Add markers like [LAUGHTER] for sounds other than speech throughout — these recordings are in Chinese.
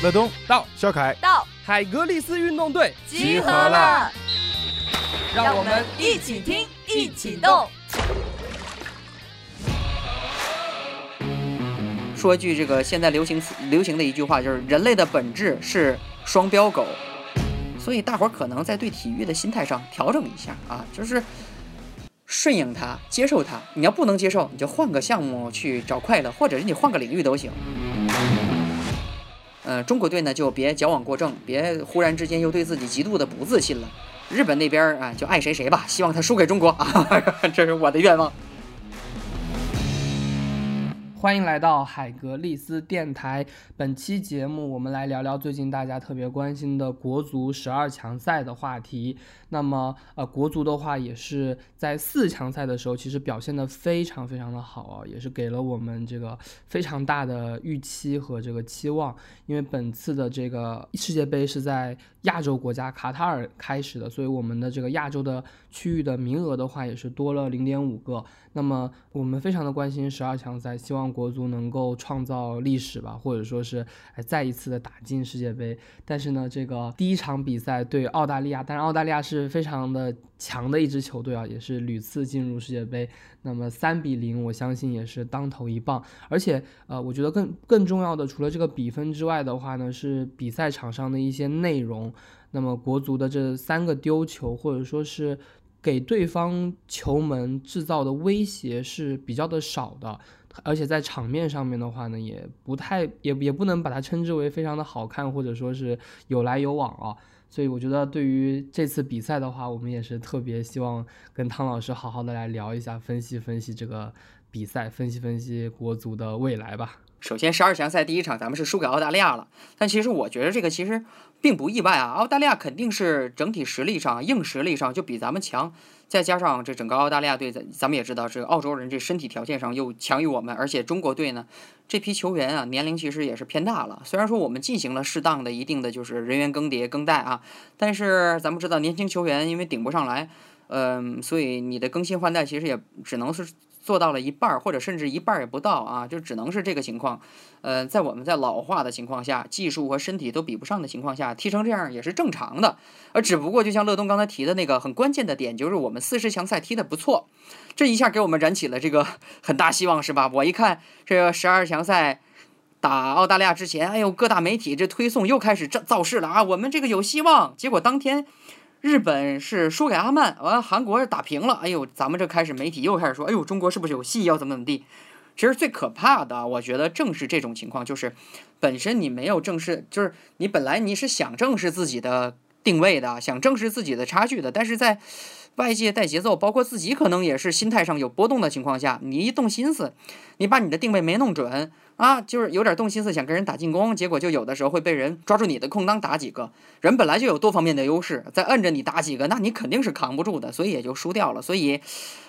乐东到，肖凯到，海格力斯运动队集合了，让我们一起听，一起动。说一句这个现在流行流行的一句话，就是人类的本质是双标狗，所以大伙儿可能在对体育的心态上调整一下啊，就是顺应它，接受它。你要不能接受，你就换个项目去找快乐，或者是你换个领域都行。呃，中国队呢就别矫枉过正，别忽然之间又对自己极度的不自信了。日本那边啊就爱谁谁吧，希望他输给中国啊，[LAUGHS] 这是我的愿望。欢迎来到海格力斯电台。本期节目，我们来聊聊最近大家特别关心的国足十二强赛的话题。那么，呃，国足的话也是在四强赛的时候，其实表现的非常非常的好啊，也是给了我们这个非常大的预期和这个期望。因为本次的这个世界杯是在亚洲国家卡塔尔开始的，所以我们的这个亚洲的区域的名额的话也是多了零点五个。那么我们非常的关心十二强赛，希望国足能够创造历史吧，或者说是哎再一次的打进世界杯。但是呢，这个第一场比赛对澳大利亚，但是澳大利亚是非常的强的一支球队啊，也是屡次进入世界杯。那么三比零，我相信也是当头一棒。而且呃，我觉得更更重要的，除了这个比分之外的话呢，是比赛场上的一些内容。那么国足的这三个丢球，或者说是。给对方球门制造的威胁是比较的少的，而且在场面上面的话呢，也不太也也不能把它称之为非常的好看，或者说是有来有往啊。所以我觉得对于这次比赛的话，我们也是特别希望跟汤老师好好的来聊一下，分析分析这个比赛，分析分析国足的未来吧。首先，十二强赛第一场咱们是输给澳大利亚了，但其实我觉得这个其实并不意外啊。澳大利亚肯定是整体实力上、硬实力上就比咱们强，再加上这整个澳大利亚队，咱咱们也知道，这个澳洲人这身体条件上又强于我们，而且中国队呢这批球员啊年龄其实也是偏大了。虽然说我们进行了适当的一定的就是人员更迭更代啊，但是咱们知道年轻球员因为顶不上来，嗯，所以你的更新换代其实也只能是。做到了一半儿，或者甚至一半儿也不到啊，就只能是这个情况。呃，在我们在老化的情况下，技术和身体都比不上的情况下，踢成这样也是正常的。而只不过就像乐东刚才提的那个很关键的点，就是我们四十强赛踢得不错，这一下给我们燃起了这个 [LAUGHS] 很大希望，是吧？我一看这个十二强赛打澳大利亚之前，哎呦，各大媒体这推送又开始造造势了啊，我们这个有希望。结果当天。日本是输给阿曼，完了韩国是打平了。哎呦，咱们这开始媒体又开始说，哎呦，中国是不是有戏要怎么怎么地？其实最可怕的，我觉得正是这种情况，就是本身你没有正视，就是你本来你是想正视自己的定位的，想正视自己的差距的，但是在外界带节奏，包括自己可能也是心态上有波动的情况下，你一动心思，你把你的定位没弄准。啊，就是有点动心思想跟人打进攻，结果就有的时候会被人抓住你的空当打几个。人本来就有多方面的优势，再摁着你打几个，那你肯定是扛不住的，所以也就输掉了。所以，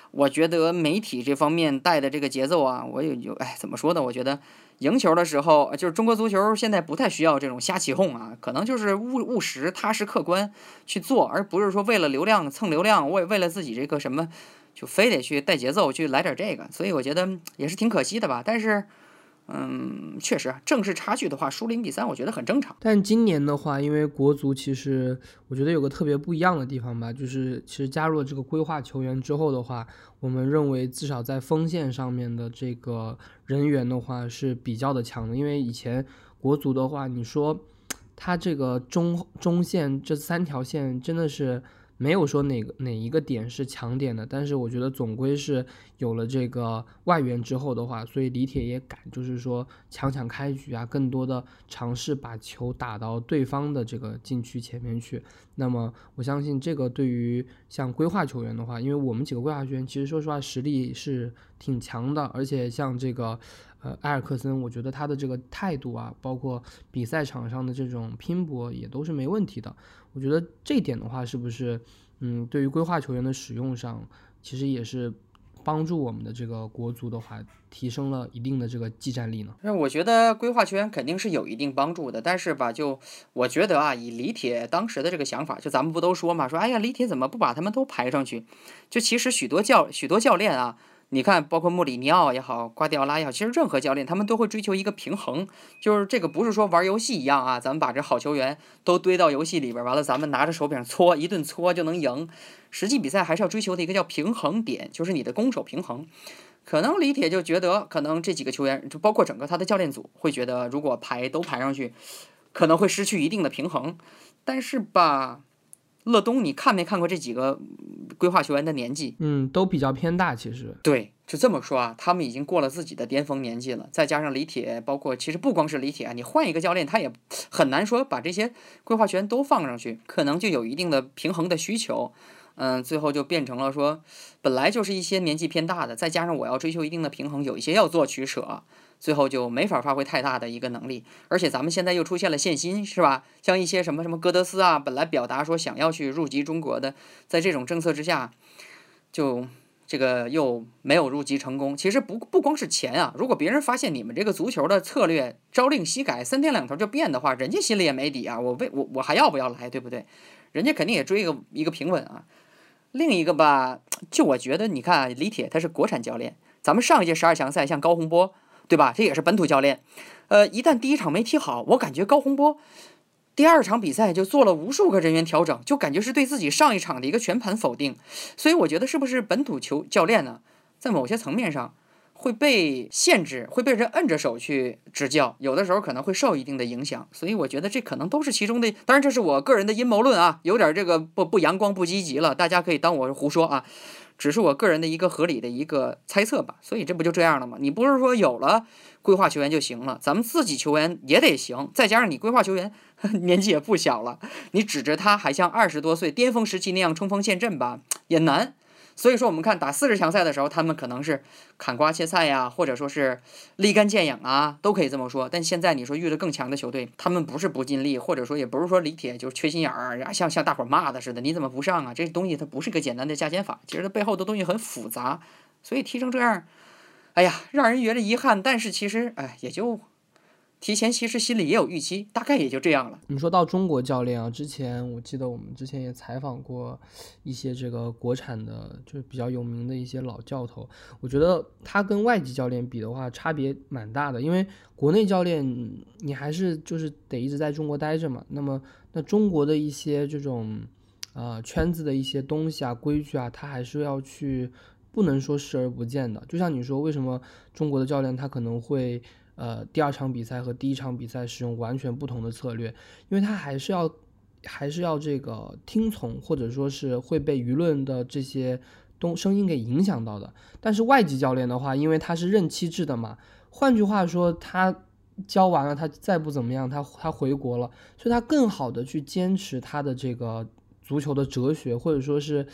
我觉得媒体这方面带的这个节奏啊，我有有哎，怎么说呢？我觉得赢球的时候，就是中国足球现在不太需要这种瞎起哄啊，可能就是务务实、踏实、客观去做，而不是说为了流量蹭流量，为为了自己这个什么，就非得去带节奏去来点这个。所以我觉得也是挺可惜的吧。但是。嗯，确实，正式差距的话，输零比三，我觉得很正常。但今年的话，因为国足其实我觉得有个特别不一样的地方吧，就是其实加入了这个规划球员之后的话，我们认为至少在锋线上面的这个人员的话是比较的强的。因为以前国足的话，你说他这个中中线这三条线真的是。没有说哪个哪一个点是强点的，但是我觉得总归是有了这个外援之后的话，所以李铁也敢就是说强强开局啊，更多的尝试把球打到对方的这个禁区前面去。那么我相信这个对于像规划球员的话，因为我们几个规划球员其实说实话实力是挺强的，而且像这个。呃，埃尔克森，我觉得他的这个态度啊，包括比赛场上的这种拼搏，也都是没问题的。我觉得这一点的话，是不是，嗯，对于规划球员的使用上，其实也是帮助我们的这个国足的话，提升了一定的这个技战力呢？那我觉得规划球员肯定是有一定帮助的，但是吧，就我觉得啊，以李铁当时的这个想法，就咱们不都说嘛，说哎呀，李铁怎么不把他们都排上去？就其实许多教许多教练啊。你看，包括穆里尼奥也好，瓜迪奥拉也好，其实任何教练他们都会追求一个平衡，就是这个不是说玩游戏一样啊，咱们把这好球员都堆到游戏里边，完了咱们拿着手柄搓一顿搓就能赢。实际比赛还是要追求的一个叫平衡点，就是你的攻守平衡。可能李铁就觉得，可能这几个球员，就包括整个他的教练组，会觉得如果排都排上去，可能会失去一定的平衡。但是吧。乐东，你看没看过这几个规划球员的年纪？嗯，都比较偏大，其实。对，就这么说啊，他们已经过了自己的巅峰年纪了。再加上李铁，包括其实不光是李铁啊，你换一个教练，他也很难说把这些规划权都放上去，可能就有一定的平衡的需求。嗯，最后就变成了说，本来就是一些年纪偏大的，再加上我要追求一定的平衡，有一些要做取舍。最后就没法发挥太大的一个能力，而且咱们现在又出现了限薪，是吧？像一些什么什么戈德斯啊，本来表达说想要去入籍中国的，在这种政策之下，就这个又没有入籍成功。其实不不光是钱啊，如果别人发现你们这个足球的策略朝令夕改，三天两头就变的话，人家心里也没底啊。我为我我还要不要来，对不对？人家肯定也追一个一个平稳啊。另一个吧，就我觉得，你看李铁他是国产教练，咱们上一届十二强赛像高洪波。对吧？这也是本土教练，呃，一旦第一场没踢好，我感觉高洪波第二场比赛就做了无数个人员调整，就感觉是对自己上一场的一个全盘否定。所以我觉得是不是本土球教练呢，在某些层面上会被限制，会被人摁着手去执教，有的时候可能会受一定的影响。所以我觉得这可能都是其中的。当然，这是我个人的阴谋论啊，有点这个不不阳光不积极了，大家可以当我胡说啊。只是我个人的一个合理的一个猜测吧，所以这不就这样了吗？你不是说有了规划球员就行了，咱们自己球员也得行，再加上你规划球员 [LAUGHS] 年纪也不小了，你指着他还像二十多岁巅峰时期那样冲锋陷阵吧，也难。所以说，我们看打四十强赛的时候，他们可能是砍瓜切菜呀，或者说是立竿见影啊，都可以这么说。但现在你说遇到更强的球队，他们不是不尽力，或者说也不是说李铁就是缺心眼儿，像像大伙骂的似的，你怎么不上啊？这东西它不是个简单的加减法，其实它背后的东西很复杂，所以踢成这样，哎呀，让人觉得遗憾。但是其实，哎，也就。提前其实心里也有预期，大概也就这样了。你说到中国教练啊，之前我记得我们之前也采访过一些这个国产的，就是比较有名的一些老教头。我觉得他跟外籍教练比的话，差别蛮大的。因为国内教练你还是就是得一直在中国待着嘛。那么那中国的一些这种呃圈子的一些东西啊、规矩啊，他还是要去不能说视而不见的。就像你说，为什么中国的教练他可能会。呃，第二场比赛和第一场比赛使用完全不同的策略，因为他还是要，还是要这个听从，或者说是会被舆论的这些东声音给影响到的。但是外籍教练的话，因为他是任期制的嘛，换句话说，他教完了，他再不怎么样，他他回国了，所以他更好的去坚持他的这个足球的哲学，或者说是。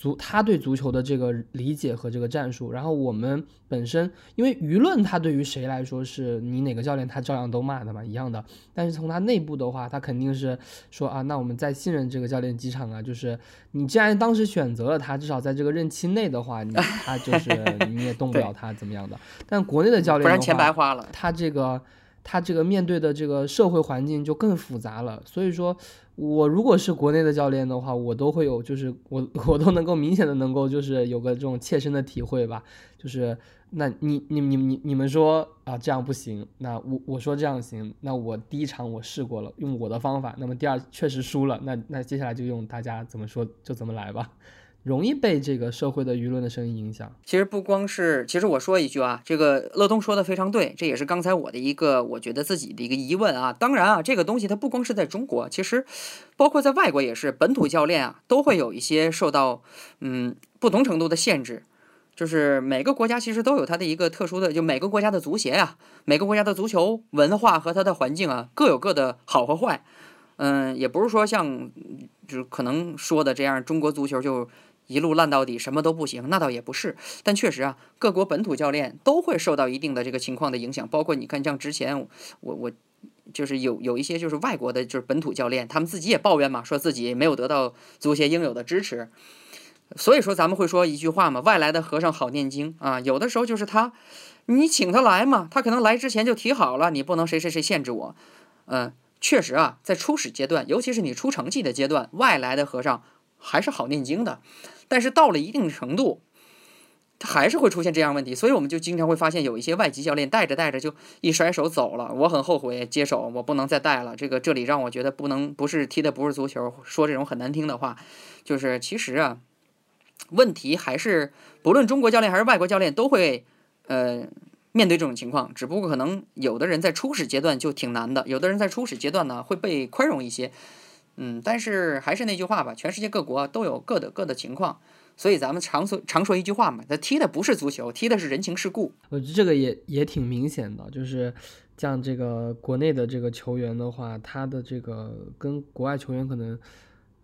足他对足球的这个理解和这个战术，然后我们本身因为舆论，他对于谁来说是你哪个教练，他照样都骂的嘛，一样的。但是从他内部的话，他肯定是说啊，那我们再信任这个教练几场啊，就是你既然当时选择了他，至少在这个任期内的话，你 [LAUGHS] 他就是你也动不了他怎么样的。但国内的教练，不然钱白花了。他这个他这个面对的这个社会环境就更复杂了，所以说。我如果是国内的教练的话，我都会有，就是我我都能够明显的能够就是有个这种切身的体会吧，就是那你你你你你们说啊这样不行，那我我说这样行，那我第一场我试过了，用我的方法，那么第二确实输了，那那接下来就用大家怎么说就怎么来吧。容易被这个社会的舆论的声音影响。其实不光是，其实我说一句啊，这个乐东说的非常对，这也是刚才我的一个我觉得自己的一个疑问啊。当然啊，这个东西它不光是在中国，其实包括在外国也是，本土教练啊都会有一些受到嗯不同程度的限制。就是每个国家其实都有它的一个特殊的，就每个国家的足协啊，每个国家的足球文化和它的环境啊各有各的好和坏。嗯，也不是说像就是可能说的这样，中国足球就。一路烂到底，什么都不行，那倒也不是。但确实啊，各国本土教练都会受到一定的这个情况的影响。包括你看，像之前我我就是有有一些就是外国的，就是本土教练，他们自己也抱怨嘛，说自己没有得到足协应有的支持。所以说，咱们会说一句话嘛，外来的和尚好念经啊。有的时候就是他，你请他来嘛，他可能来之前就提好了，你不能谁谁谁限制我。嗯，确实啊，在初始阶段，尤其是你出成绩的阶段，外来的和尚还是好念经的。但是到了一定程度，他还是会出现这样问题，所以我们就经常会发现有一些外籍教练带着带着就一甩手走了，我很后悔接手，我不能再带了。这个这里让我觉得不能不是踢的不是足球，说这种很难听的话，就是其实啊，问题还是不论中国教练还是外国教练都会呃面对这种情况，只不过可能有的人在初始阶段就挺难的，有的人在初始阶段呢会被宽容一些，嗯，但是还是那句话吧，全世界各国都有各的各的情况。所以咱们常说常说一句话嘛，他踢的不是足球，踢的是人情世故。我觉得这个也也挺明显的，就是像这个国内的这个球员的话，他的这个跟国外球员可能，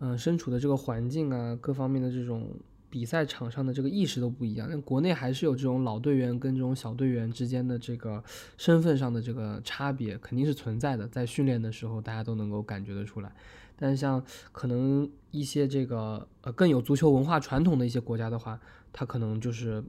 嗯，身处的这个环境啊，各方面的这种比赛场上的这个意识都不一样。那国内还是有这种老队员跟这种小队员之间的这个身份上的这个差别，肯定是存在的，在训练的时候大家都能够感觉得出来。但是像可能一些这个呃更有足球文化传统的一些国家的话，它可能就是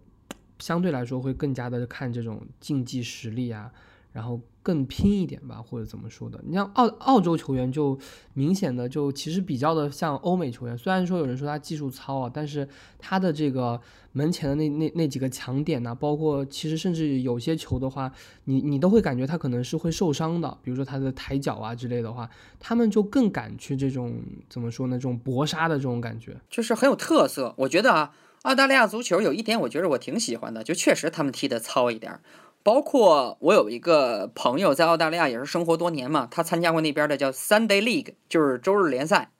相对来说会更加的看这种竞技实力啊，然后。更拼一点吧，或者怎么说的？你像澳澳洲球员就明显的就其实比较的像欧美球员，虽然说有人说他技术糙啊，但是他的这个门前的那那那几个强点呢，包括其实甚至有些球的话，你你都会感觉他可能是会受伤的，比如说他的抬脚啊之类的话，他们就更敢去这种怎么说呢？这种搏杀的这种感觉，就是很有特色。我觉得啊，澳大利亚足球有一点，我觉得我挺喜欢的，就确实他们踢的糙一点。包括我有一个朋友在澳大利亚也是生活多年嘛，他参加过那边的叫 Sunday League，就是周日联赛。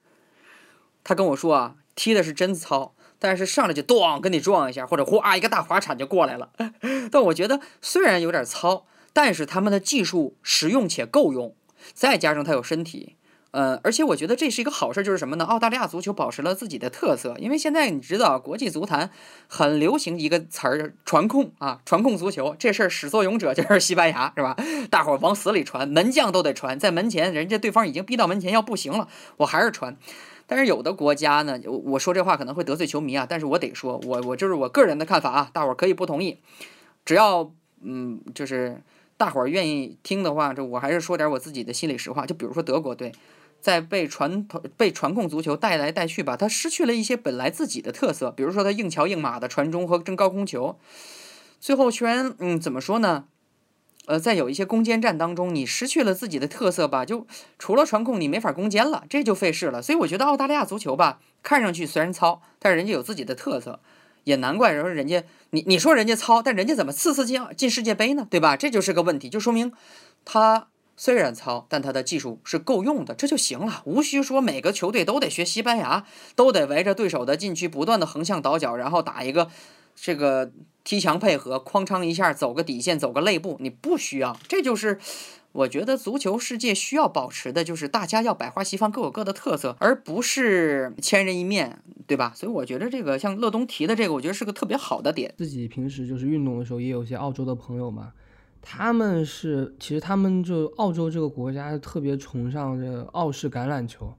他跟我说啊，踢的是真糙，但是上来就咣跟你撞一下，或者哗一个大滑铲就过来了。[LAUGHS] 但我觉得虽然有点糙，但是他们的技术实用且够用，再加上他有身体。呃，而且我觉得这是一个好事，就是什么呢？澳大利亚足球保持了自己的特色，因为现在你知道，国际足坛很流行一个词儿“传控”啊，传控足球这事儿始作俑者 [LAUGHS] 就是西班牙，是吧？大伙儿往死里传，门将都得传，在门前，人家对方已经逼到门前要不行了，我还是传。但是有的国家呢，我我说这话可能会得罪球迷啊，但是我得说，我我就是我个人的看法啊，大伙儿可以不同意，只要嗯，就是大伙儿愿意听的话，这我还是说点我自己的心里实话，就比如说德国队。在被传统被传控足球带来带去吧，他失去了一些本来自己的特色，比如说他硬桥硬马的传中和争高空球，最后全嗯怎么说呢？呃，在有一些攻坚战当中，你失去了自己的特色吧，就除了传控你没法攻坚了，这就费事了。所以我觉得澳大利亚足球吧，看上去虽然糙，但是人家有自己的特色，也难怪说人家你你说人家糙，但人家怎么次次进进世界杯呢？对吧？这就是个问题，就说明他。虽然糙，但他的技术是够用的，这就行了，无需说每个球队都得学西班牙，都得围着对手的禁区不断的横向倒脚，然后打一个这个踢墙配合，哐当一下走个底线，走个肋部，你不需要。这就是我觉得足球世界需要保持的，就是大家要百花齐放，各有各的特色，而不是千人一面对吧？所以我觉得这个像乐东提的这个，我觉得是个特别好的点。自己平时就是运动的时候，也有些澳洲的朋友嘛。他们是，其实他们就澳洲这个国家特别崇尚这澳式橄榄球。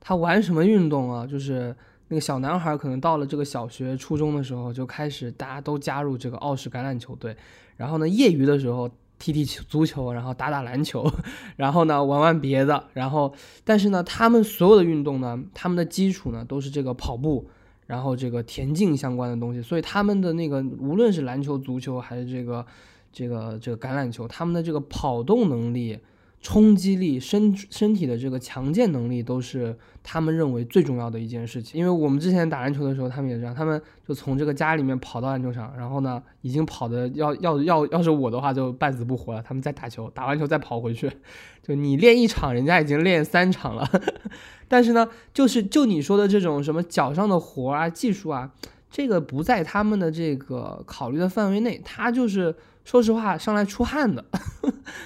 他玩什么运动啊？就是那个小男孩可能到了这个小学、初中的时候就开始，大家都加入这个澳式橄榄球队。然后呢，业余的时候踢踢足球，然后打打篮球，[LAUGHS] 然后呢玩玩别的。然后，但是呢，他们所有的运动呢，他们的基础呢都是这个跑步，然后这个田径相关的东西。所以他们的那个无论是篮球、足球还是这个。这个这个橄榄球，他们的这个跑动能力、冲击力、身身体的这个强健能力，都是他们认为最重要的一件事情。因为我们之前打篮球的时候，他们也这样，他们就从这个家里面跑到篮球场，然后呢，已经跑的要要要要是我的话，就半死不活了。他们再打球，打完球再跑回去，[LAUGHS] 就你练一场，人家已经练三场了。[LAUGHS] 但是呢，就是就你说的这种什么脚上的活啊、技术啊，这个不在他们的这个考虑的范围内，他就是。说实话，上来出汗的，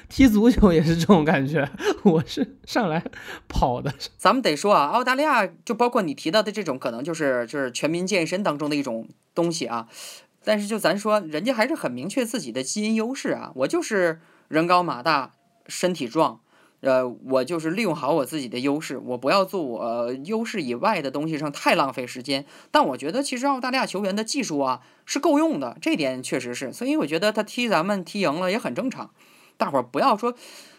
踢足球也是这种感觉。我是上来跑的。咱们得说啊，澳大利亚就包括你提到的这种，可能就是就是全民健身当中的一种东西啊。但是就咱说，人家还是很明确自己的基因优势啊。我就是人高马大，身体壮。呃，我就是利用好我自己的优势，我不要做我优势以外的东西上太浪费时间。但我觉得其实澳大利亚球员的技术啊是够用的，这点确实是。所以我觉得他踢咱们踢赢了也很正常。大伙儿不要说，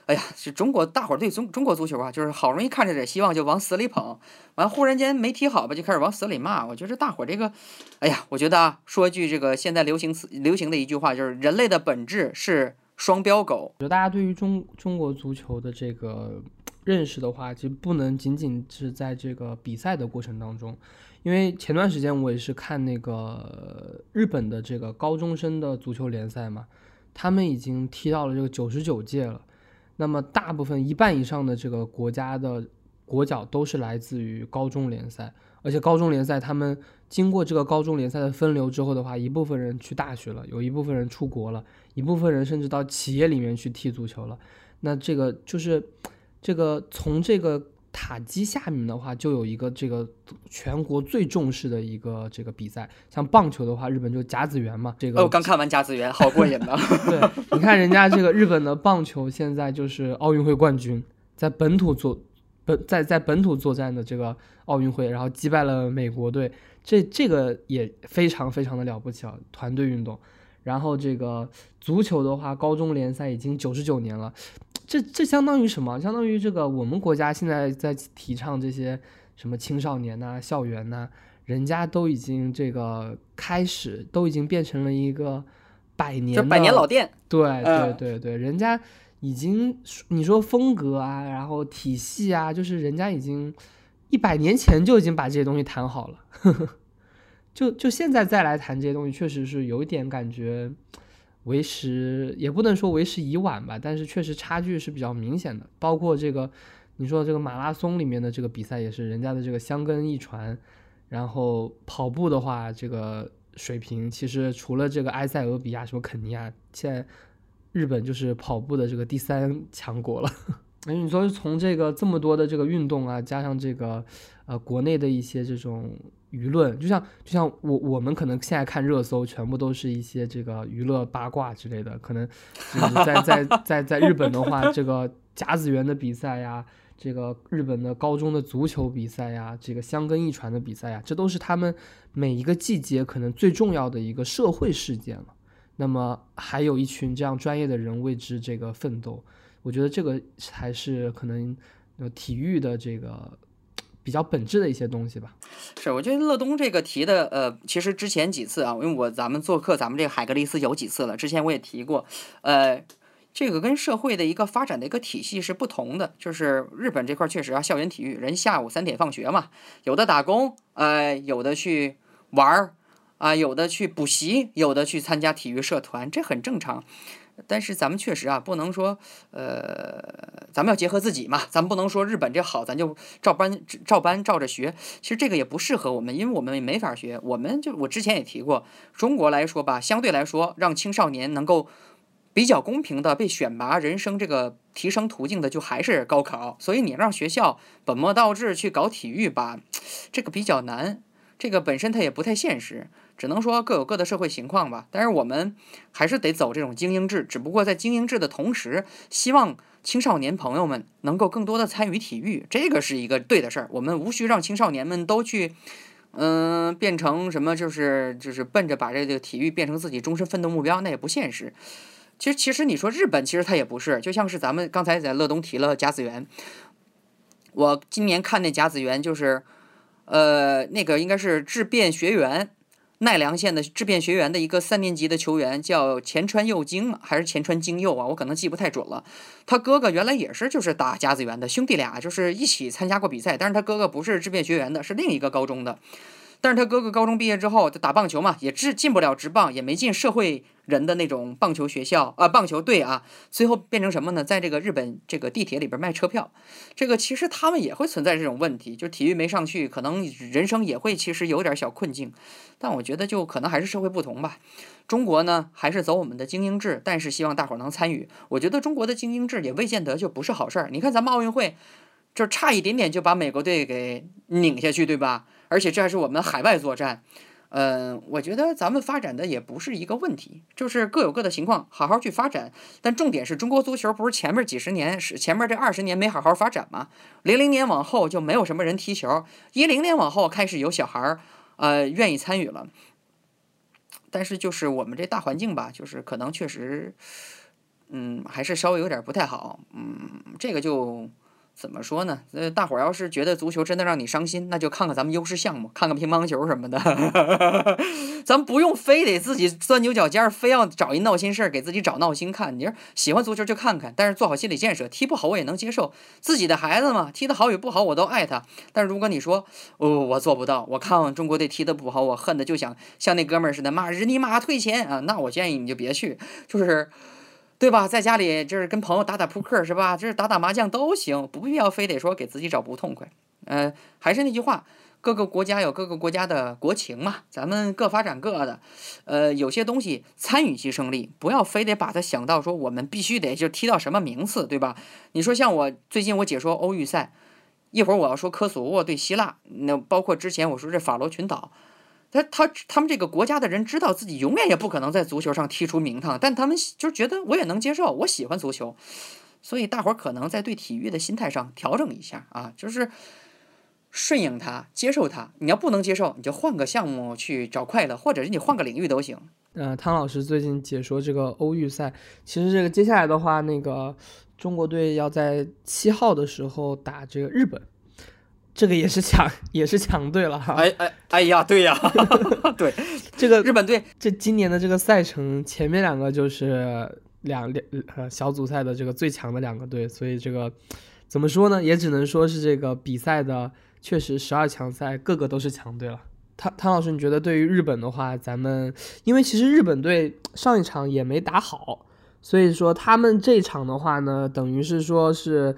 哎呀，是中国大伙儿对中中国足球啊，就是好容易看着点希望就往死里捧，完忽然间没踢好吧，就开始往死里骂。我觉得大伙儿这个，哎呀，我觉得啊，说句这个现在流行词流行的一句话，就是人类的本质是双标狗。我觉得大家对于中中国足球的这个认识的话，其实不能仅仅是在这个比赛的过程当中。因为前段时间我也是看那个日本的这个高中生的足球联赛嘛，他们已经踢到了这个九十九届了。那么大部分一半以上的这个国家的国脚都是来自于高中联赛，而且高中联赛他们经过这个高中联赛的分流之后的话，一部分人去大学了，有一部分人出国了，一部分人甚至到企业里面去踢足球了。那这个就是这个从这个。塔基下面的话，就有一个这个全国最重视的一个这个比赛，像棒球的话，日本就甲子园嘛。这个哦，刚看完甲子园，好过瘾呢。[LAUGHS] 对，你看人家这个日本的棒球现在就是奥运会冠军，在本土作本在在本土作战的这个奥运会，然后击败了美国队，这这个也非常非常的了不起啊，团队运动。然后这个足球的话，高中联赛已经九十九年了。这这相当于什么？相当于这个我们国家现在在提倡这些什么青少年呐、校园呐，人家都已经这个开始，都已经变成了一个百年百年老店。对对对对，人家已经你说风格啊，然后体系啊，就是人家已经一百年前就已经把这些东西谈好了，[LAUGHS] 就就现在再来谈这些东西，确实是有一点感觉。为时也不能说为时已晚吧，但是确实差距是比较明显的。包括这个，你说这个马拉松里面的这个比赛也是人家的这个香根一传，然后跑步的话，这个水平其实除了这个埃塞俄比亚、什么肯尼亚，现在日本就是跑步的这个第三强国了。[LAUGHS] 哎，你说从这个这么多的这个运动啊，加上这个呃国内的一些这种。舆论就像就像我我们可能现在看热搜，全部都是一些这个娱乐八卦之类的。可能在在在在日本的话，这个甲子园的比赛呀，这个日本的高中的足球比赛呀，这个香根一传的比赛呀，这都是他们每一个季节可能最重要的一个社会事件了。那么还有一群这样专业的人为之这个奋斗，我觉得这个才是可能体育的这个。比较本质的一些东西吧，是我觉得乐东这个提的，呃，其实之前几次啊，因为我咱们做客咱们这个海格力斯有几次了，之前我也提过，呃，这个跟社会的一个发展的一个体系是不同的，就是日本这块确实啊，校园体育人下午三点放学嘛，有的打工，呃，有的去玩儿，啊，有的去补习，有的去参加体育社团，这很正常。但是咱们确实啊，不能说，呃，咱们要结合自己嘛，咱们不能说日本这好，咱就照搬照搬照着学。其实这个也不适合我们，因为我们也没法学。我们就我之前也提过，中国来说吧，相对来说，让青少年能够比较公平的被选拔人生这个提升途径的，就还是高考。所以你让学校本末倒置去搞体育吧，这个比较难。这个本身它也不太现实，只能说各有各的社会情况吧。但是我们还是得走这种精英制，只不过在精英制的同时，希望青少年朋友们能够更多的参与体育，这个是一个对的事儿。我们无需让青少年们都去，嗯，变成什么，就是就是奔着把这个体育变成自己终身奋斗目标，那也不现实。其实其实你说日本，其实它也不是，就像是咱们刚才在乐东提了甲子园，我今年看那甲子园就是。呃，那个应该是质变学园，奈良县的质变学员的一个三年级的球员叫前川佑京还是前川京佑啊？我可能记不太准了。他哥哥原来也是就是打甲子园的兄弟俩，就是一起参加过比赛，但是他哥哥不是质变学员的，是另一个高中的。但是他哥哥高中毕业之后就打棒球嘛，也进进不了职棒，也没进社会人的那种棒球学校啊，棒球队啊，最后变成什么呢？在这个日本这个地铁里边卖车票。这个其实他们也会存在这种问题，就体育没上去，可能人生也会其实有点小困境。但我觉得就可能还是社会不同吧。中国呢还是走我们的精英制，但是希望大伙儿能参与。我觉得中国的精英制也未见得就不是好事儿。你看咱们奥运会，就差一点点就把美国队给拧下去，对吧？而且这还是我们海外作战，嗯，我觉得咱们发展的也不是一个问题，就是各有各的情况，好好去发展。但重点是中国足球不是前面几十年是前面这二十年没好好发展吗？零零年往后就没有什么人踢球，一零年往后开始有小孩儿，呃，愿意参与了。但是就是我们这大环境吧，就是可能确实嗯，还是稍微有点不太好。嗯，这个就。怎么说呢？呃，大伙儿要是觉得足球真的让你伤心，那就看看咱们优势项目，看看乒乓球什么的。[LAUGHS] 咱不用非得自己钻牛角尖儿，非要找一闹心事儿给自己找闹心看。你说喜欢足球就看看，但是做好心理建设，踢不好我也能接受。自己的孩子嘛，踢得好与不好我都爱他。但是如果你说，哦，我做不到，我看中国队踢得不好，我恨得就想像那哥们儿似的骂日你妈退钱啊，那我建议你就别去，就是。对吧？在家里就是跟朋友打打扑克，是吧？就是打打麻将都行，不必要非得说给自己找不痛快。嗯，还是那句话，各个国家有各个国家的国情嘛，咱们各发展各的。呃，有些东西参与即胜利，不要非得把它想到说我们必须得就踢到什么名次，对吧？你说像我最近我解说欧预赛，一会儿我要说科索沃对希腊，那包括之前我说这法罗群岛。他他他们这个国家的人知道自己永远也不可能在足球上踢出名堂，但他们就觉得我也能接受，我喜欢足球，所以大伙儿可能在对体育的心态上调整一下啊，就是顺应它，接受它。你要不能接受，你就换个项目去找快乐，或者是你换个领域都行。呃，汤老师最近解说这个欧预赛，其实这个接下来的话，那个中国队要在七号的时候打这个日本。这个也是强，也是强队了哈。哎哎哎呀，对呀，[LAUGHS] 对，这个日本队这今年的这个赛程，前面两个就是两两呃小组赛的这个最强的两个队，所以这个怎么说呢？也只能说是这个比赛的确实十二强赛个个都是强队了。汤汤老师，你觉得对于日本的话，咱们因为其实日本队上一场也没打好，所以说他们这场的话呢，等于是说是。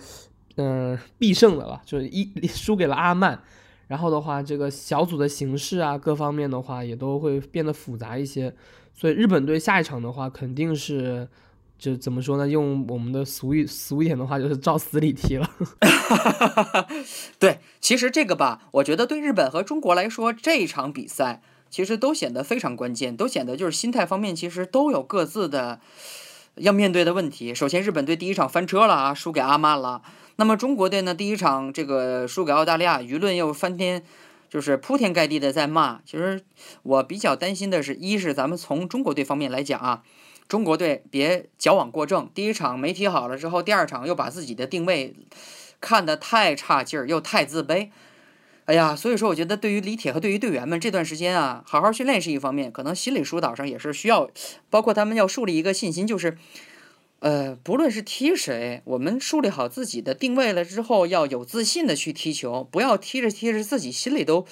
嗯，必胜的了，就是一 [LAUGHS] 输给了阿曼，然后的话，这个小组的形势啊，各方面的话也都会变得复杂一些，所以日本队下一场的话，肯定是就怎么说呢？用我们的俗语俗一点的话，就是照死里踢了。[LAUGHS] 对，其实这个吧，我觉得对日本和中国来说，这一场比赛其实都显得非常关键，都显得就是心态方面其实都有各自的要面对的问题。首先，日本队第一场翻车了啊，输给阿曼了。那么中国队呢？第一场这个输给澳大利亚，舆论又翻天，就是铺天盖地的在骂。其实我比较担心的是，一是咱们从中国队方面来讲啊，中国队别矫枉过正。第一场没踢好了之后，第二场又把自己的定位看得太差劲儿，又太自卑。哎呀，所以说我觉得对于李铁和对于队员们这段时间啊，好好训练是一方面，可能心理疏导上也是需要，包括他们要树立一个信心，就是。呃，不论是踢谁，我们树立好自己的定位了之后，要有自信的去踢球，不要踢着踢着自己心里都，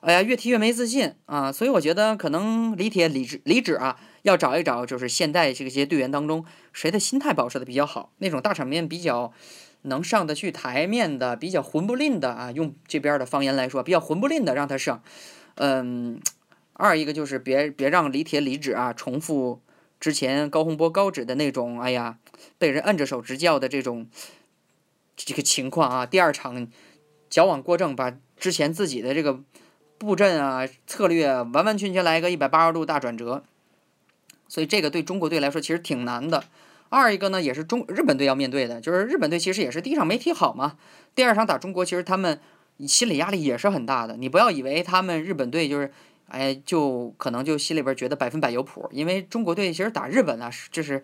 哎呀，越踢越没自信啊。所以我觉得可能李铁、李志、李指啊，要找一找，就是现在这些队员当中，谁的心态保持的比较好，那种大场面比较能上得去台面的，比较混不吝的啊，用这边的方言来说，比较混不吝的让他上。嗯，二一个就是别别让李铁、李指啊重复。之前高洪波高指的那种，哎呀，被人摁着手直叫的这种这个情况啊，第二场矫枉过正，把之前自己的这个布阵啊策略完完全全来一个一百八十度大转折，所以这个对中国队来说其实挺难的。二一个呢，也是中日本队要面对的，就是日本队其实也是第一场没踢好嘛，第二场打中国，其实他们心理压力也是很大的。你不要以为他们日本队就是。哎，就可能就心里边觉得百分百有谱，因为中国队其实打日本啊，这是，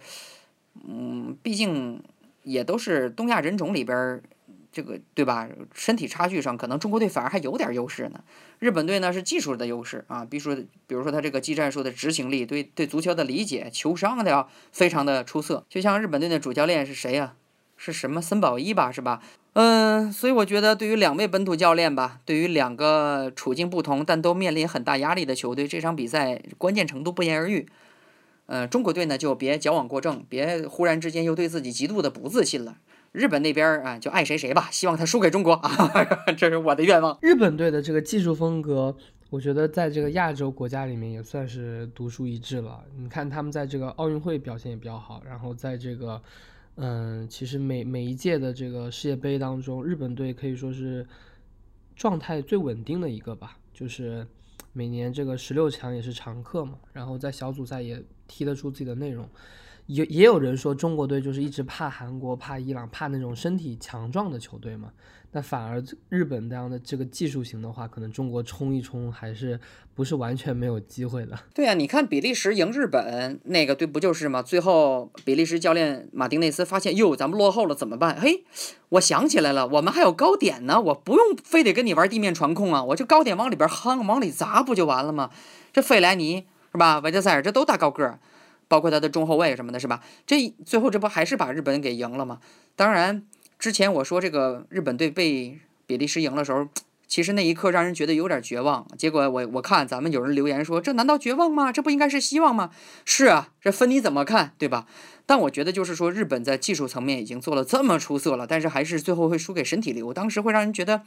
嗯，毕竟也都是东亚人种里边，这个对吧？身体差距上，可能中国队反而还有点优势呢。日本队呢是技术的优势啊，比如说，比如说他这个技战术的执行力，对对足球的理解，球商的要非常的出色。就像日本队的主教练是谁呀？是什么森保一吧？是吧？嗯，所以我觉得，对于两位本土教练吧，对于两个处境不同但都面临很大压力的球队，这场比赛关键程度不言而喻。呃，中国队呢就别矫枉过正，别忽然之间又对自己极度的不自信了。日本那边啊，就爱谁谁吧，希望他输给中国啊，[LAUGHS] 这是我的愿望。日本队的这个技术风格，我觉得在这个亚洲国家里面也算是独树一帜了。你看他们在这个奥运会表现也比较好，然后在这个。嗯，其实每每一届的这个世界杯当中，日本队可以说是状态最稳定的一个吧。就是每年这个十六强也是常客嘛，然后在小组赛也踢得出自己的内容，也也有人说中国队就是一直怕韩国、怕伊朗、怕那种身体强壮的球队嘛。那反而日本这样的这个技术型的话，可能中国冲一冲还是不是完全没有机会的。对呀，你看比利时赢日本那个队不就是吗？最后比利时教练马丁内斯发现哟，咱们落后了怎么办？嘿，我想起来了，我们还有高点呢，我不用非得跟你玩地面传控啊，我就高点往里边夯，往里砸不就完了吗？这费莱尼是吧？维德塞尔这都大高个儿，包括他的中后卫什么的，是吧？这最后这不还是把日本给赢了吗？当然。之前我说这个日本队被比利时赢的时候，其实那一刻让人觉得有点绝望。结果我我看咱们有人留言说，这难道绝望吗？这不应该是希望吗？是啊，这分你怎么看，对吧？但我觉得就是说，日本在技术层面已经做了这么出色了，但是还是最后会输给身体流，当时会让人觉得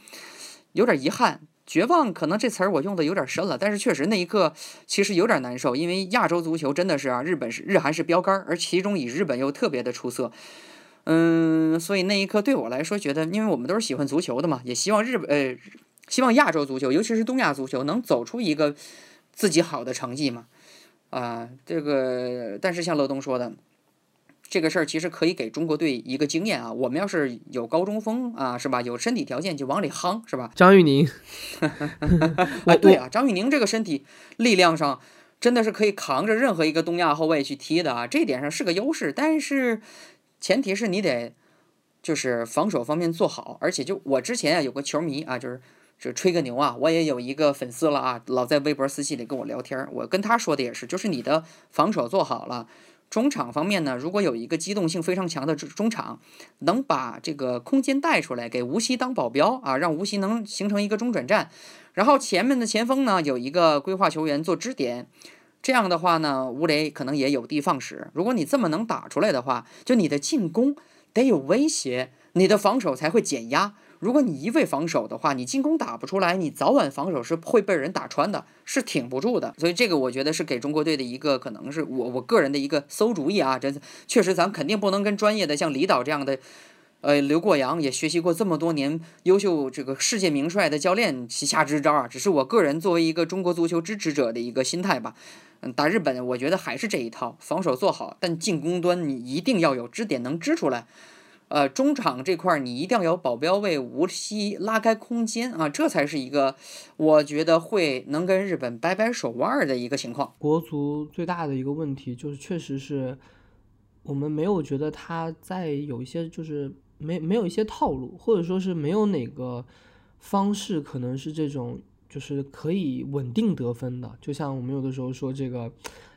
有点遗憾。绝望可能这词儿我用的有点深了，但是确实那一刻其实有点难受，因为亚洲足球真的是啊，日本是日韩是标杆，而其中以日本又特别的出色。嗯，所以那一刻对我来说，觉得，因为我们都是喜欢足球的嘛，也希望日本，呃，希望亚洲足球，尤其是东亚足球，能走出一个自己好的成绩嘛。啊，这个，但是像乐东说的，这个事儿其实可以给中国队一个经验啊。我们要是有高中锋啊，是吧？有身体条件就往里夯，是吧？[LAUGHS] 张玉宁，哎，[LAUGHS] 对啊，张玉宁这个身体力量上真的是可以扛着任何一个东亚后卫去踢的啊，这点上是个优势，但是。前提是你得，就是防守方面做好，而且就我之前啊有个球迷啊，就是就吹个牛啊，我也有一个粉丝了啊，老在微博私信里跟我聊天，我跟他说的也是，就是你的防守做好了，中场方面呢，如果有一个机动性非常强的中场，能把这个空间带出来，给吴曦当保镖啊，让吴曦能形成一个中转站，然后前面的前锋呢有一个规划球员做支点。这样的话呢，吴磊可能也有的放矢。如果你这么能打出来的话，就你的进攻得有威胁，你的防守才会减压。如果你一味防守的话，你进攻打不出来，你早晚防守是会被人打穿的，是挺不住的。所以这个我觉得是给中国队的一个可能是我我个人的一个馊主意啊。这确实咱肯定不能跟专业的像李导这样的。呃，刘过洋也学习过这么多年优秀这个世界名帅的教练旗下支招啊，只是我个人作为一个中国足球支持者的一个心态吧。打日本，我觉得还是这一套，防守做好，但进攻端你一定要有支点能支出来。呃，中场这块你一定要有保镖为无锡拉开空间啊，这才是一个我觉得会能跟日本掰掰手腕的一个情况。国足最大的一个问题就是，确实是我们没有觉得他在有一些就是。没没有一些套路，或者说是没有哪个方式，可能是这种就是可以稳定得分的。就像我们有的时候说这个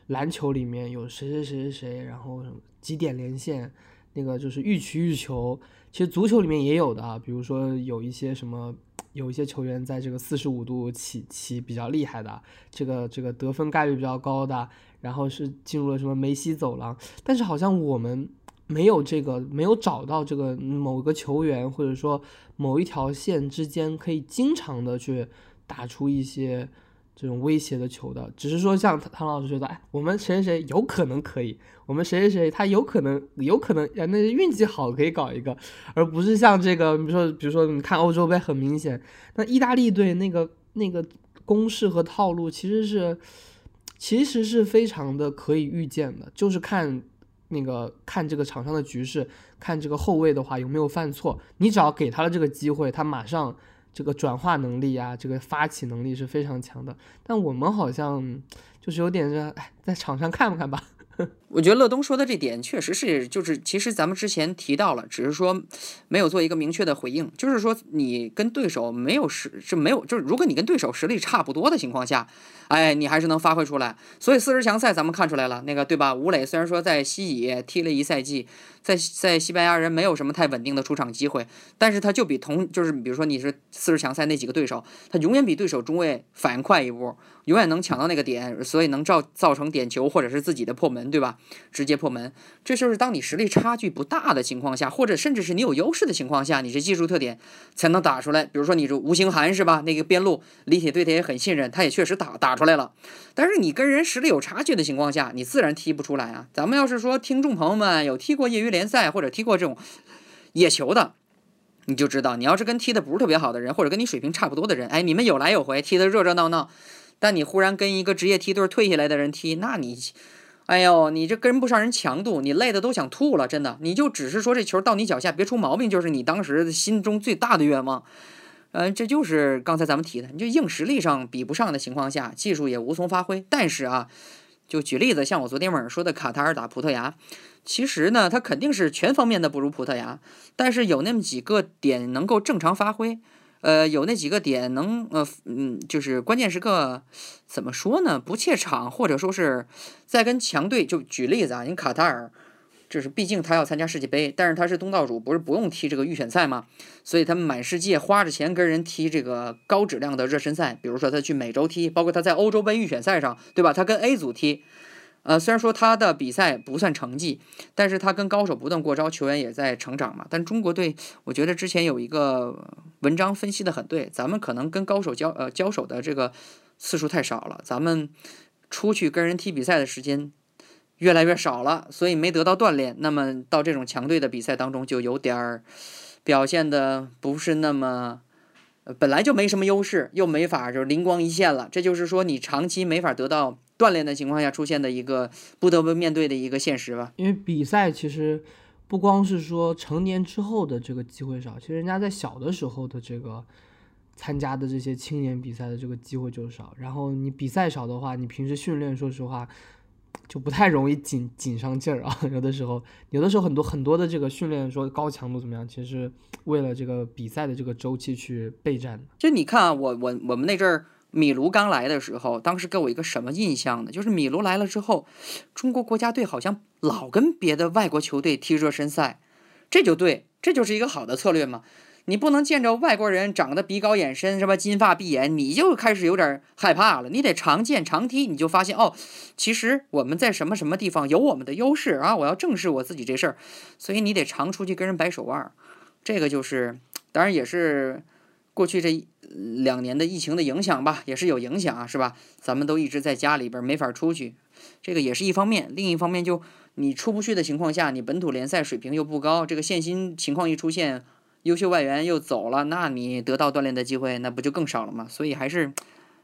篮球里面有谁谁谁谁谁，然后什么几点连线，那个就是欲取欲求。其实足球里面也有的啊，比如说有一些什么，有一些球员在这个四十五度起起比较厉害的，这个这个得分概率比较高的，然后是进入了什么梅西走廊。但是好像我们。没有这个，没有找到这个某个球员，或者说某一条线之间可以经常的去打出一些这种威胁的球的，只是说像唐老师觉得，哎，我们谁谁谁有可能可以，我们谁谁谁他有可能有可能，那运气好可以搞一个，而不是像这个，比如说比如说你看欧洲杯很明显，那意大利队那个那个攻势和套路其实是其实是非常的可以预见的，就是看。那个看这个场上的局势，看这个后卫的话有没有犯错，你只要给他了这个机会，他马上这个转化能力啊，这个发起能力是非常强的。但我们好像就是有点是，在场上看不看吧。我觉得乐东说的这点确实是，就是其实咱们之前提到了，只是说没有做一个明确的回应。就是说你跟对手没有实是没有，就是如果你跟对手实力差不多的情况下，哎，你还是能发挥出来。所以四十强赛咱们看出来了，那个对吧？吴磊虽然说在西乙踢了一赛季，在在西班牙人没有什么太稳定的出场机会，但是他就比同就是比如说你是四十强赛那几个对手，他永远比对手中卫反应快一步。永远能抢到那个点，所以能造造成点球或者是自己的破门，对吧？直接破门，这就是当你实力差距不大的情况下，或者甚至是你有优势的情况下，你这技术特点才能打出来。比如说你这吴兴涵是吧？那个边路李铁对他也很信任，他也确实打打出来了。但是你跟人实力有差距的情况下，你自然踢不出来啊。咱们要是说听众朋友们有踢过业余联赛或者踢过这种野球的，你就知道，你要是跟踢的不是特别好的人，或者跟你水平差不多的人，哎，你们有来有回，踢得热热闹闹。但你忽然跟一个职业梯队退下来的人踢，那你哎呦，你这跟不上人强度，你累的都想吐了，真的。你就只是说这球到你脚下别出毛病，就是你当时心中最大的愿望。嗯，这就是刚才咱们提的，你就硬实力上比不上的情况下，技术也无从发挥。但是啊，就举例子，像我昨天晚上说的卡塔尔打葡萄牙，其实呢，他肯定是全方面的不如葡萄牙，但是有那么几个点能够正常发挥。呃，有那几个点能呃嗯，就是关键时刻怎么说呢？不怯场，或者说是在跟强队，就举例子啊，你卡塔尔，就是毕竟他要参加世界杯，但是他是东道主，不是不用踢这个预选赛吗？所以他们满世界花着钱跟人踢这个高质量的热身赛，比如说他去美洲踢，包括他在欧洲杯预选赛上，对吧？他跟 A 组踢。呃，虽然说他的比赛不算成绩，但是他跟高手不断过招，球员也在成长嘛。但中国队，我觉得之前有一个文章分析的很对，咱们可能跟高手交呃交手的这个次数太少了，咱们出去跟人踢比赛的时间越来越少了，所以没得到锻炼。那么到这种强队的比赛当中，就有点儿表现的不是那么，本来就没什么优势，又没法就灵光一现了。这就是说你长期没法得到。锻炼的情况下出现的一个不得不面对的一个现实吧。因为比赛其实不光是说成年之后的这个机会少，其实人家在小的时候的这个参加的这些青年比赛的这个机会就少。然后你比赛少的话，你平时训练，说实话就不太容易紧紧上劲儿啊。[LAUGHS] 有的时候，有的时候很多很多的这个训练说高强度怎么样，其实为了这个比赛的这个周期去备战的。就你看啊，我我我们那阵儿。米卢刚来的时候，当时给我一个什么印象呢？就是米卢来了之后，中国国家队好像老跟别的外国球队踢热身赛，这就对，这就是一个好的策略嘛。你不能见着外国人长得鼻高眼深，是吧？金发碧眼，你就开始有点害怕了。你得常见常踢，你就发现哦，其实我们在什么什么地方有我们的优势啊！我要正视我自己这事儿，所以你得常出去跟人掰手腕儿。这个就是，当然也是。过去这两年的疫情的影响吧，也是有影响啊，是吧？咱们都一直在家里边，没法出去，这个也是一方面。另一方面，就你出不去的情况下，你本土联赛水平又不高，这个限薪情况一出现，优秀外援又走了，那你得到锻炼的机会，那不就更少了吗？所以还是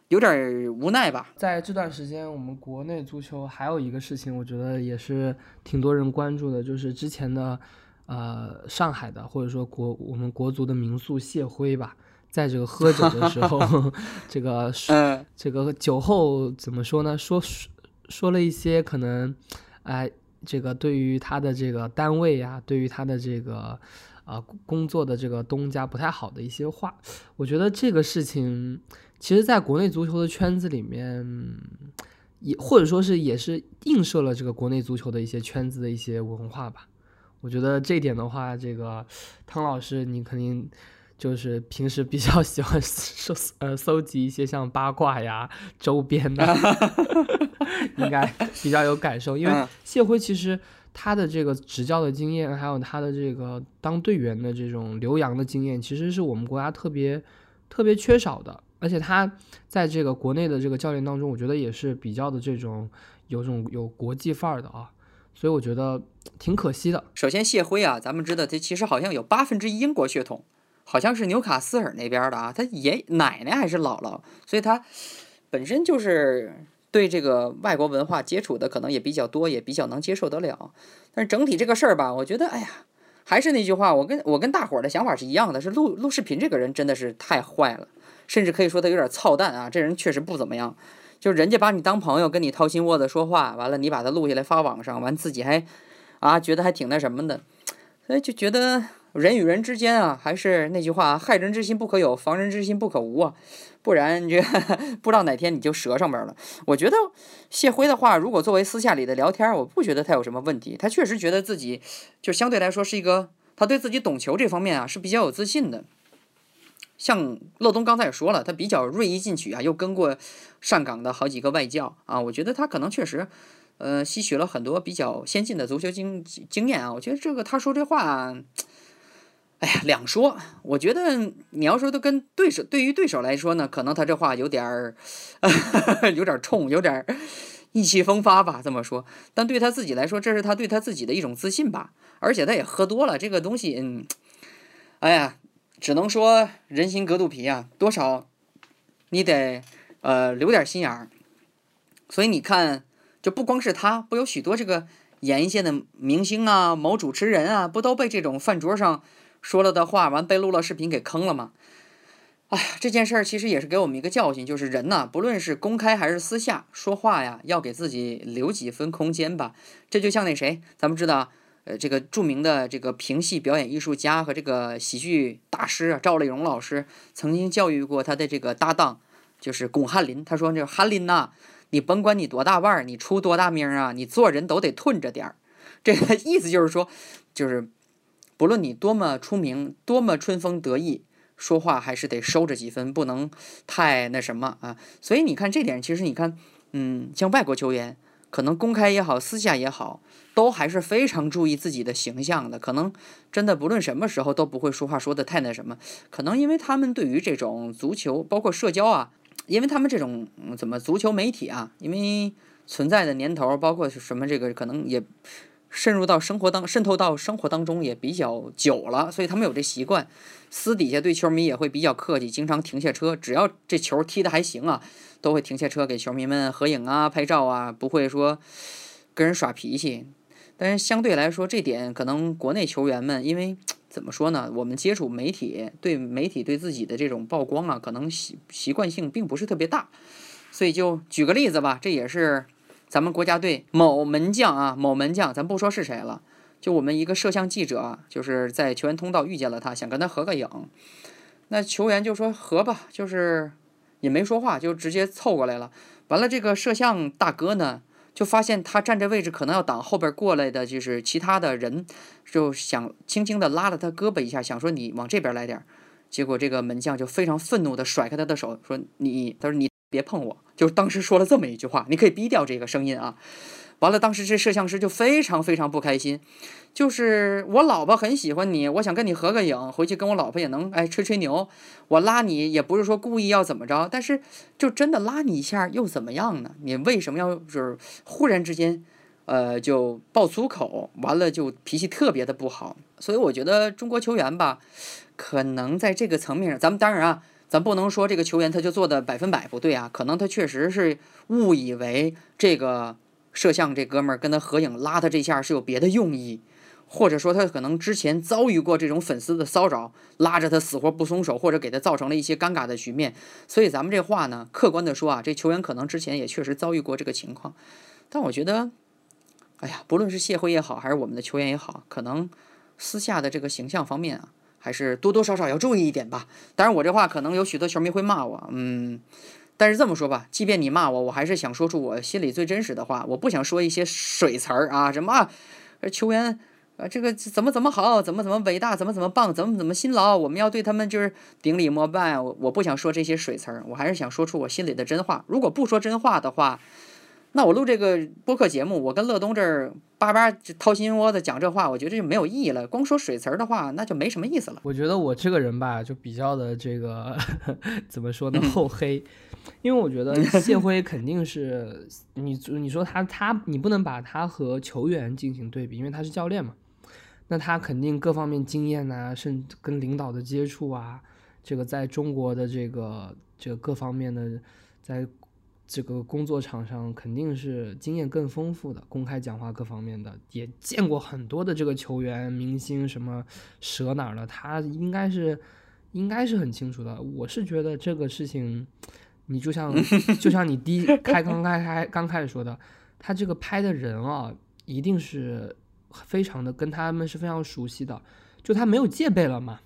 有点无奈吧。在这段时间，我们国内足球还有一个事情，我觉得也是挺多人关注的，就是之前的呃上海的或者说国我们国足的名宿谢辉吧。在这个喝酒的时候，[LAUGHS] 这个这个酒后怎么说呢？说说了一些可能，哎，这个对于他的这个单位呀，对于他的这个呃工作的这个东家不太好的一些话。我觉得这个事情，其实在国内足球的圈子里面，也或者说是也是映射了这个国内足球的一些圈子的一些文化吧。我觉得这点的话，这个汤老师你肯定。就是平时比较喜欢搜呃搜集一些像八卦呀周边的，[LAUGHS] 应该比较有感受。因为谢辉其实他的这个执教的经验，还有他的这个当队员的这种留洋的经验，其实是我们国家特别特别缺少的。而且他在这个国内的这个教练当中，我觉得也是比较的这种有种有国际范儿的啊。所以我觉得挺可惜的。首先，谢辉啊，咱们知道他其实好像有八分之一英国血统。好像是纽卡斯尔那边的啊，他爷奶奶还是姥姥，所以他本身就是对这个外国文化接触的可能也比较多，也比较能接受得了。但是整体这个事儿吧，我觉得，哎呀，还是那句话，我跟我跟大伙儿的想法是一样的，是录录视频这个人真的是太坏了，甚至可以说他有点操蛋啊，这人确实不怎么样。就人家把你当朋友，跟你掏心窝子说话，完了你把他录下来发网上，完自己还啊觉得还挺那什么的，所以就觉得。人与人之间啊，还是那句话，害人之心不可有，防人之心不可无啊，不然这 [LAUGHS] 不知道哪天你就折上边了。我觉得谢辉的话，如果作为私下里的聊天，我不觉得他有什么问题。他确实觉得自己就相对来说是一个，他对自己懂球这方面啊是比较有自信的。像乐东刚才也说了，他比较锐意进取啊，又跟过上岗的好几个外教啊，我觉得他可能确实呃吸取了很多比较先进的足球经经验啊。我觉得这个他说这话。哎呀，两说。我觉得你要说他跟对手，对于对手来说呢，可能他这话有点儿，[LAUGHS] 有点冲，有点意气风发吧。这么说，但对他自己来说，这是他对他自己的一种自信吧。而且他也喝多了，这个东西，嗯，哎呀，只能说人心隔肚皮啊，多少你得呃留点心眼儿。所以你看，就不光是他，不有许多这个演艺界的明星啊、某主持人啊，不都被这种饭桌上说了的话，完被录了视频给坑了吗？哎呀，这件事儿其实也是给我们一个教训，就是人呐，不论是公开还是私下说话呀，要给自己留几分空间吧。这就像那谁，咱们知道，呃，这个著名的这个评戏表演艺术家和这个喜剧大师啊，赵丽蓉老师曾经教育过他的这个搭档，就是巩汉林。他说：“这汉林呐，你甭管你多大腕儿，你出多大名啊，你做人都得吞着点儿。”这个意思就是说，就是不论你多么出名，多么春风得意。说话还是得收着几分，不能太那什么啊。所以你看这点，其实你看，嗯，像外国球员，可能公开也好，私下也好，都还是非常注意自己的形象的。可能真的不论什么时候都不会说话说的太那什么。可能因为他们对于这种足球，包括社交啊，因为他们这种怎么足球媒体啊，因为存在的年头，包括什么这个，可能也。渗入到生活当渗透到生活当中也比较久了，所以他们有这习惯，私底下对球迷也会比较客气，经常停下车，只要这球踢得还行啊，都会停下车给球迷们合影啊、拍照啊，不会说跟人耍脾气。但是相对来说，这点可能国内球员们，因为怎么说呢，我们接触媒体，对媒体对自己的这种曝光啊，可能习习惯性并不是特别大，所以就举个例子吧，这也是。咱们国家队某门将啊，某门将，咱不说是谁了，就我们一个摄像记者，就是在球员通道遇见了他，想跟他合个影。那球员就说合吧，就是也没说话，就直接凑过来了。完了，这个摄像大哥呢，就发现他站这位置可能要挡后边过来的就是其他的人，就想轻轻的拉了他胳膊一下，想说你往这边来点。结果这个门将就非常愤怒的甩开他的手，说你，他说你。别碰我！就当时说了这么一句话，你可以逼掉这个声音啊。完了，当时这摄像师就非常非常不开心，就是我老婆很喜欢你，我想跟你合个影，回去跟我老婆也能哎吹吹牛。我拉你也不是说故意要怎么着，但是就真的拉你一下又怎么样呢？你为什么要就是忽然之间，呃，就爆粗口，完了就脾气特别的不好。所以我觉得中国球员吧，可能在这个层面上，咱们当然啊。咱不能说这个球员他就做的百分百不对啊，可能他确实是误以为这个摄像这哥们儿跟他合影拉他这下是有别的用意，或者说他可能之前遭遇过这种粉丝的骚扰，拉着他死活不松手，或者给他造成了一些尴尬的局面。所以咱们这话呢，客观的说啊，这球员可能之前也确实遭遇过这个情况。但我觉得，哎呀，不论是谢辉也好，还是我们的球员也好，可能私下的这个形象方面啊。还是多多少少要注意一点吧。当然，我这话可能有许多球迷会骂我，嗯，但是这么说吧，即便你骂我，我还是想说出我心里最真实的话。我不想说一些水词儿啊，什么啊球员啊，这个怎么怎么好，怎么怎么伟大，怎么怎么棒，怎么怎么辛劳，我们要对他们就是顶礼膜拜。我我不想说这些水词儿，我还是想说出我心里的真话。如果不说真话的话，那我录这个播客节目，我跟乐东这儿叭叭掏心窝子讲这话，我觉得就没有意义了。光说水词儿的话，那就没什么意思了。我觉得我这个人吧，就比较的这个 [LAUGHS] 怎么说呢，厚黑。因为我觉得谢辉肯定是你，你说他他，你不能把他和球员进行对比，因为他是教练嘛。那他肯定各方面经验呐，甚至跟领导的接触啊，这个在中国的这个这个各方面的在。这个工作场上肯定是经验更丰富的，公开讲话各方面的也见过很多的这个球员、明星什么折哪儿了，他应该是应该是很清楚的。我是觉得这个事情，你就像就像你第一 [LAUGHS] 开刚开开刚开始说的，他这个拍的人啊，一定是非常的跟他们是非常熟悉的，就他没有戒备了嘛。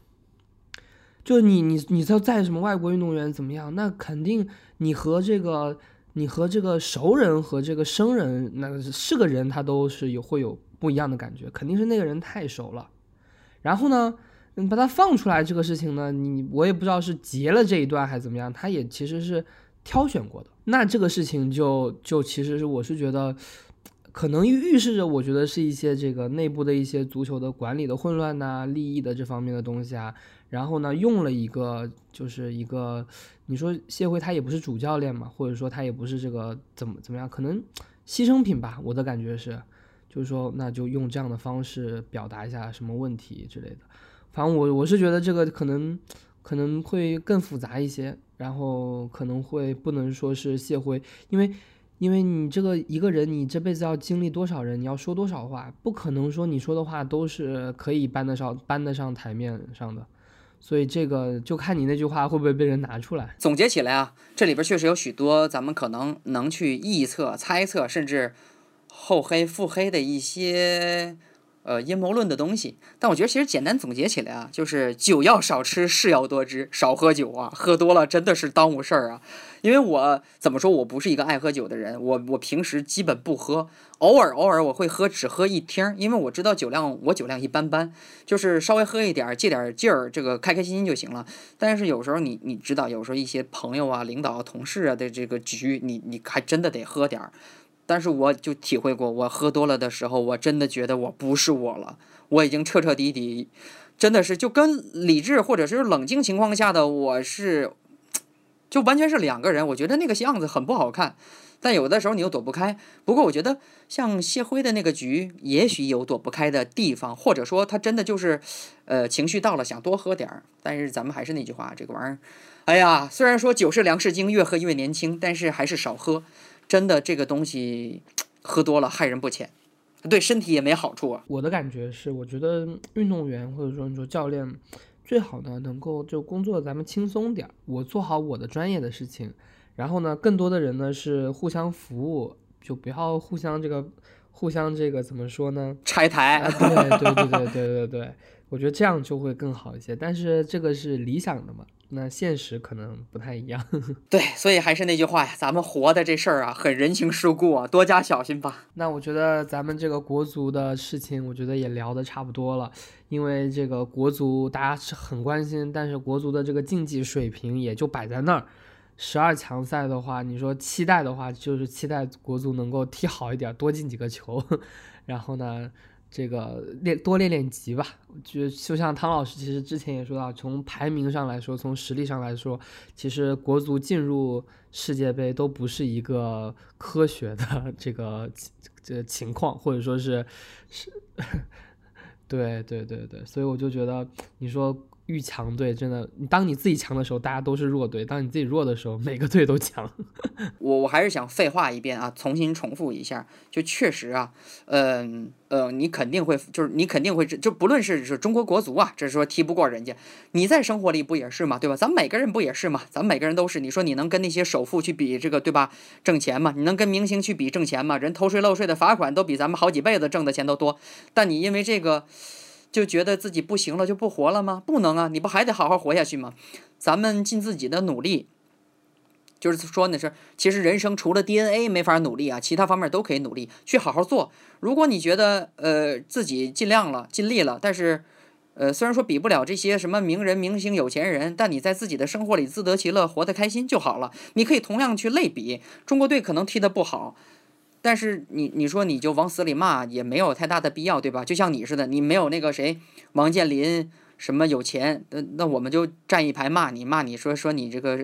就你你你知道在什么外国运动员怎么样？那肯定你和这个你和这个熟人和这个生人，那是个人，他都是有会有不一样的感觉。肯定是那个人太熟了。然后呢，你把他放出来这个事情呢，你我也不知道是截了这一段还是怎么样，他也其实是挑选过的。那这个事情就就其实是我是觉得，可能预示着我觉得是一些这个内部的一些足球的管理的混乱呐，利益的这方面的东西啊。然后呢，用了一个就是一个，你说谢辉他也不是主教练嘛，或者说他也不是这个怎么怎么样，可能牺牲品吧。我的感觉是，就是说那就用这样的方式表达一下什么问题之类的。反正我我是觉得这个可能可能会更复杂一些，然后可能会不能说是谢辉，因为因为你这个一个人，你这辈子要经历多少人，你要说多少话，不可能说你说的话都是可以搬得上搬得上台面上的。所以这个就看你那句话会不会被人拿出来。总结起来啊，这里边确实有许多咱们可能能去臆测、猜测，甚至厚黑、腹黑的一些。呃，阴谋论的东西，但我觉得其实简单总结起来啊，就是酒要少吃，事要多知，少喝酒啊，喝多了真的是耽误事儿啊。因为我怎么说，我不是一个爱喝酒的人，我我平时基本不喝，偶尔偶尔我会喝，只喝一听，因为我知道酒量，我酒量一般般，就是稍微喝一点，借点劲儿，这个开开心心就行了。但是有时候你你知道，有时候一些朋友啊、领导、同事啊的这个局，你你还真的得喝点儿。但是我就体会过，我喝多了的时候，我真的觉得我不是我了，我已经彻彻底底，真的是就跟理智或者是冷静情况下的我是，就完全是两个人。我觉得那个样子很不好看，但有的时候你又躲不开。不过我觉得像谢辉的那个局，也许有躲不开的地方，或者说他真的就是，呃，情绪到了想多喝点儿。但是咱们还是那句话，这个玩意儿，哎呀，虽然说酒是粮食精，越喝越年轻，但是还是少喝。真的，这个东西喝多了害人不浅，对身体也没好处啊。我的感觉是，我觉得运动员或者说你说教练，最好呢能够就工作咱们轻松点儿，我做好我的专业的事情，然后呢，更多的人呢是互相服务，就不要互相这个互相这个怎么说呢？拆台。对对对对对对对，我觉得这样就会更好一些。但是这个是理想的嘛。那现实可能不太一样，[LAUGHS] 对，所以还是那句话呀，咱们活的这事儿啊，很人情世故啊，多加小心吧。那我觉得咱们这个国足的事情，我觉得也聊得差不多了，因为这个国足大家是很关心，但是国足的这个竞技水平也就摆在那儿。十二强赛的话，你说期待的话，就是期待国足能够踢好一点，多进几个球，[LAUGHS] 然后呢？这个练多练练级吧，就就像汤老师其实之前也说到，从排名上来说，从实力上来说，其实国足进入世界杯都不是一个科学的这个这情况，或者说是是，[LAUGHS] 对对对对，所以我就觉得你说。遇强队真的，当你自己强的时候，大家都是弱队；当你自己弱的时候，每个队都强。[LAUGHS] 我我还是想废话一遍啊，重新重复一下，就确实啊，嗯呃，你肯定会，就是你肯定会，就不论是是中国国足啊，这是说踢不过人家，你在生活里不也是吗？对吧？咱们每个人不也是吗？咱们每个人都是。你说你能跟那些首富去比这个，对吧？挣钱吗？你能跟明星去比挣钱吗？人偷税漏税的罚款都比咱们好几辈子挣的钱都多，但你因为这个。就觉得自己不行了就不活了吗？不能啊，你不还得好好活下去吗？咱们尽自己的努力，就是说呢是，其实人生除了 DNA 没法努力啊，其他方面都可以努力，去好好做。如果你觉得呃自己尽量了、尽力了，但是呃虽然说比不了这些什么名人、明星、有钱人，但你在自己的生活里自得其乐、活得开心就好了。你可以同样去类比，中国队可能踢得不好。但是你你说你就往死里骂也没有太大的必要，对吧？就像你似的，你没有那个谁王健林什么有钱，那那我们就站一排骂你骂你说说你这个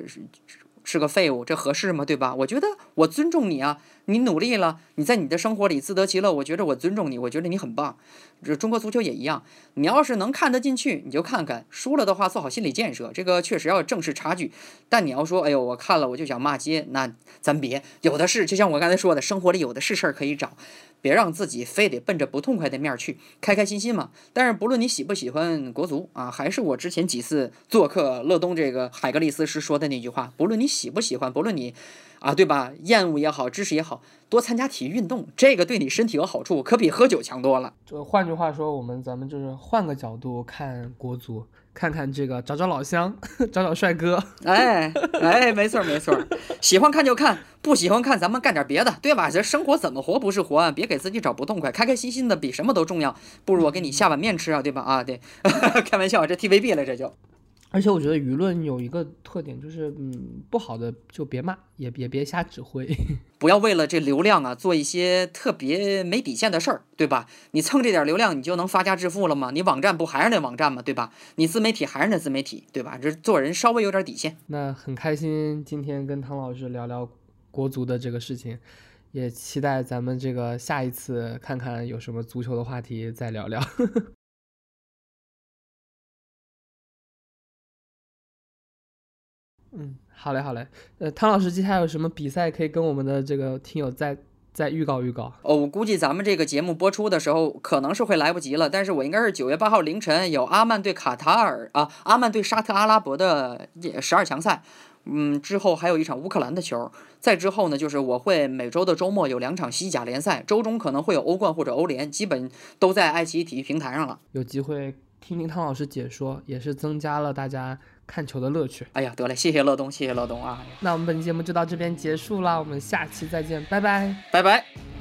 是个废物，这合适吗？对吧？我觉得我尊重你啊。你努力了，你在你的生活里自得其乐，我觉得我尊重你，我觉得你很棒。这中国足球也一样，你要是能看得进去，你就看看；输了的话，做好心理建设。这个确实要正视差距。但你要说，哎呦，我看了我就想骂街，那咱别有的是。就像我刚才说的，生活里有的是事儿可以找，别让自己非得奔着不痛快的面儿去，开开心心嘛。但是不论你喜不喜欢国足啊，还是我之前几次做客乐东这个海格力斯时说的那句话，不论你喜不喜欢，不论你。啊，对吧？厌恶也好，支持也好，多参加体育运动，这个对你身体有好处，可比喝酒强多了。就换句话说，我们咱们就是换个角度看国足，看看这个找找老乡，找找帅哥。哎哎，没错没错，喜欢看就看，不喜欢看咱们干点别的，对吧？这生活怎么活不是活？别给自己找不痛快，开开心心的比什么都重要。不如我给你下碗面吃啊，对吧？啊，对，[LAUGHS] 开玩笑，这 TVB 了，这就。而且我觉得舆论有一个特点，就是嗯，不好的就别骂，也也别瞎指挥，[LAUGHS] 不要为了这流量啊做一些特别没底线的事儿，对吧？你蹭这点流量，你就能发家致富了吗？你网站不还是那网站吗？对吧？你自媒体还是那自媒体，对吧？这做人稍微有点底线。那很开心今天跟汤老师聊聊国足的这个事情，也期待咱们这个下一次看看有什么足球的话题再聊聊。[LAUGHS] 嗯，好嘞，好嘞。呃，汤老师接下来有什么比赛可以跟我们的这个听友再再预告预告？哦，我估计咱们这个节目播出的时候可能是会来不及了，但是我应该是九月八号凌晨有阿曼对卡塔尔啊，阿曼对沙特阿拉伯的十二强赛。嗯，之后还有一场乌克兰的球，再之后呢，就是我会每周的周末有两场西甲联赛，周中可能会有欧冠或者欧联，基本都在爱奇艺体育平台上了。有机会听听汤老师解说，也是增加了大家看球的乐趣。哎呀，得嘞，谢谢乐东，谢谢乐东啊。那我们本期节目就到这边结束了，我们下期再见，拜拜，拜拜。